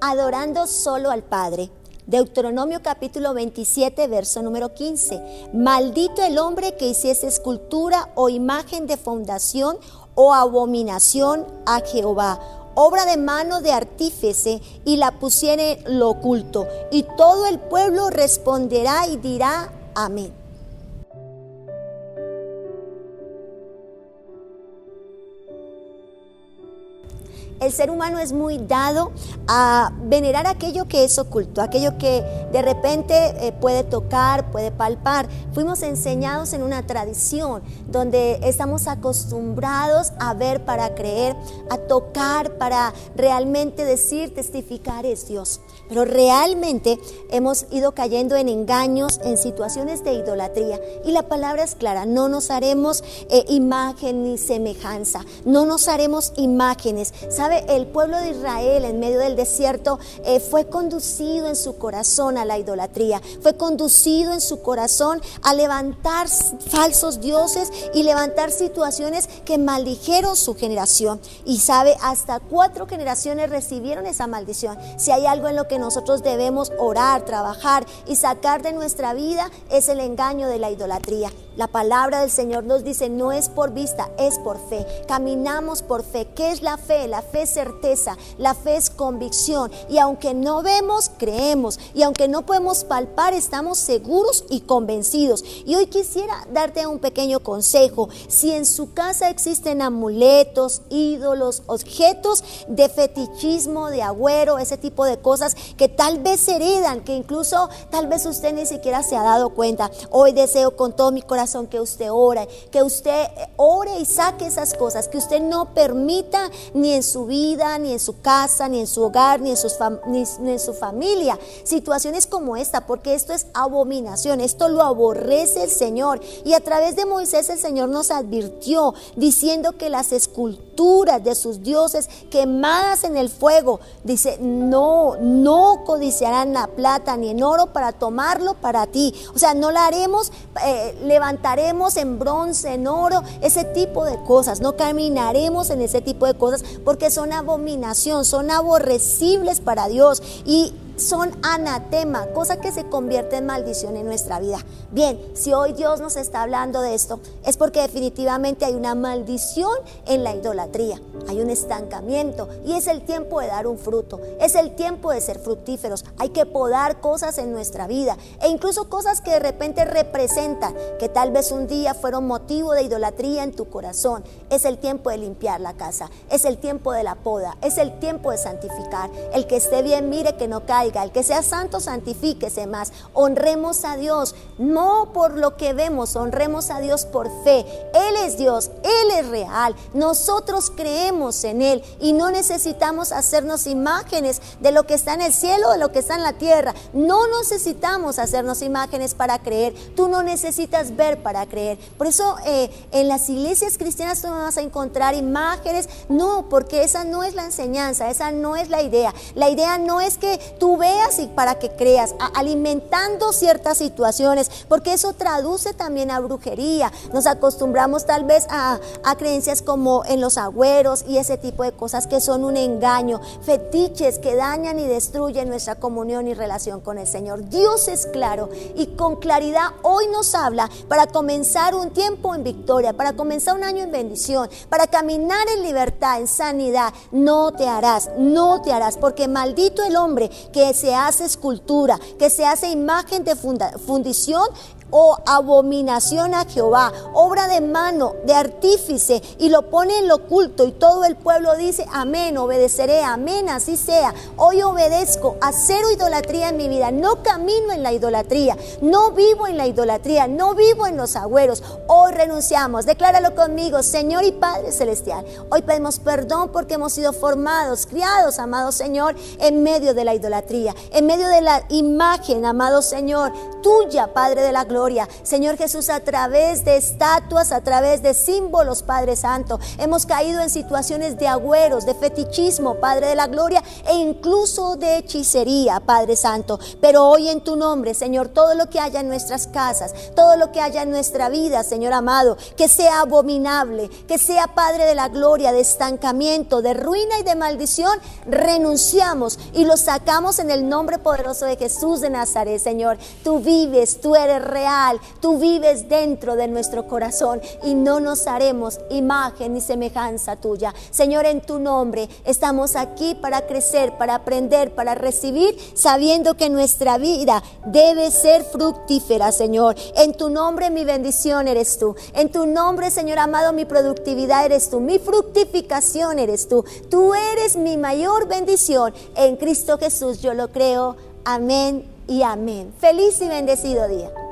adorando solo al Padre. Deuteronomio capítulo 27, verso número 15. Maldito el hombre que hiciese escultura o imagen de fundación o abominación a Jehová, obra de mano de artífice, y la pusiere lo oculto. Y todo el pueblo responderá y dirá, amén. El ser humano es muy dado a venerar aquello que es oculto, aquello que de repente eh, puede tocar, puede palpar. Fuimos enseñados en una tradición donde estamos acostumbrados a ver para creer, a tocar para realmente decir, testificar es Dios. Pero realmente hemos ido cayendo en engaños, en situaciones de idolatría. Y la palabra es clara, no nos haremos eh, imagen ni semejanza, no nos haremos imágenes. El pueblo de Israel en medio del desierto eh, fue conducido en su corazón a la idolatría, fue conducido en su corazón a levantar falsos dioses y levantar situaciones que maldijeron su generación. Y sabe, hasta cuatro generaciones recibieron esa maldición. Si hay algo en lo que nosotros debemos orar, trabajar y sacar de nuestra vida, es el engaño de la idolatría. La palabra del Señor nos dice, no es por vista, es por fe. Caminamos por fe. ¿Qué es la fe? La fe es certeza, la fe es convicción. Y aunque no vemos, creemos. Y aunque no podemos palpar, estamos seguros y convencidos. Y hoy quisiera darte un pequeño consejo. Si en su casa existen amuletos, ídolos, objetos de fetichismo, de agüero, ese tipo de cosas que tal vez se heredan, que incluso tal vez usted ni siquiera se ha dado cuenta. Hoy deseo con todo mi corazón que usted ore, que usted ore y saque esas cosas, que usted no permita ni en su vida, ni en su casa, ni en su hogar, ni en, sus ni en su familia situaciones como esta, porque esto es abominación, esto lo aborrece el Señor. Y a través de Moisés el Señor nos advirtió diciendo que las esculturas de sus dioses quemadas en el fuego, dice, no, no codiciarán la plata ni en oro para tomarlo para ti. O sea, no la haremos eh, levantar levantaremos en bronce, en oro, ese tipo de cosas. No caminaremos en ese tipo de cosas porque son abominación, son aborrecibles para Dios. Y son anatema, cosa que se convierte en maldición en nuestra vida. Bien, si hoy Dios nos está hablando de esto, es porque definitivamente hay una maldición en la idolatría, hay un estancamiento y es el tiempo de dar un fruto, es el tiempo de ser fructíferos, hay que podar cosas en nuestra vida e incluso cosas que de repente representan, que tal vez un día fueron motivo de idolatría en tu corazón. Es el tiempo de limpiar la casa, es el tiempo de la poda, es el tiempo de santificar. El que esté bien, mire que no el que sea santo, santifíquese más. Honremos a Dios, no por lo que vemos, honremos a Dios por fe. Él es Dios, Él es real. Nosotros creemos en Él y no necesitamos hacernos imágenes de lo que está en el cielo, de lo que está en la tierra. No necesitamos hacernos imágenes para creer. Tú no necesitas ver para creer. Por eso eh, en las iglesias cristianas tú no vas a encontrar imágenes. No, porque esa no es la enseñanza, esa no es la idea. La idea no es que tú veas y para que creas, alimentando ciertas situaciones, porque eso traduce también a brujería. Nos acostumbramos tal vez a, a creencias como en los agüeros y ese tipo de cosas que son un engaño, fetiches que dañan y destruyen nuestra comunión y relación con el Señor. Dios es claro y con claridad hoy nos habla para comenzar un tiempo en victoria, para comenzar un año en bendición, para caminar en libertad, en sanidad. No te harás, no te harás, porque maldito el hombre que se hace escultura, que se hace imagen de fundición o abominación a Jehová, obra de mano, de artífice, y lo pone en lo oculto, y todo el pueblo dice, amén, obedeceré, amén, así sea. Hoy obedezco a cero idolatría en mi vida, no camino en la idolatría, no vivo en la idolatría, no vivo en los agüeros. Hoy renunciamos, decláralo conmigo, Señor y Padre Celestial. Hoy pedimos perdón porque hemos sido formados, criados, amado Señor, en medio de la idolatría, en medio de la imagen, amado Señor, tuya, Padre de la gloria Señor Jesús, a través de estatuas, a través de símbolos, Padre Santo, hemos caído en situaciones de agüeros, de fetichismo, Padre de la gloria, e incluso de hechicería, Padre Santo. Pero hoy en tu nombre, Señor, todo lo que haya en nuestras casas, todo lo que haya en nuestra vida, Señor amado, que sea abominable, que sea Padre de la gloria, de estancamiento, de ruina y de maldición, renunciamos y lo sacamos en el nombre poderoso de Jesús de Nazaret, Señor. Tú vives, tú eres tú vives dentro de nuestro corazón y no nos haremos imagen ni semejanza tuya. Señor, en tu nombre estamos aquí para crecer, para aprender, para recibir, sabiendo que nuestra vida debe ser fructífera, Señor. En tu nombre mi bendición eres tú. En tu nombre, Señor amado, mi productividad eres tú. Mi fructificación eres tú. Tú eres mi mayor bendición. En Cristo Jesús yo lo creo. Amén y amén. Feliz y bendecido día.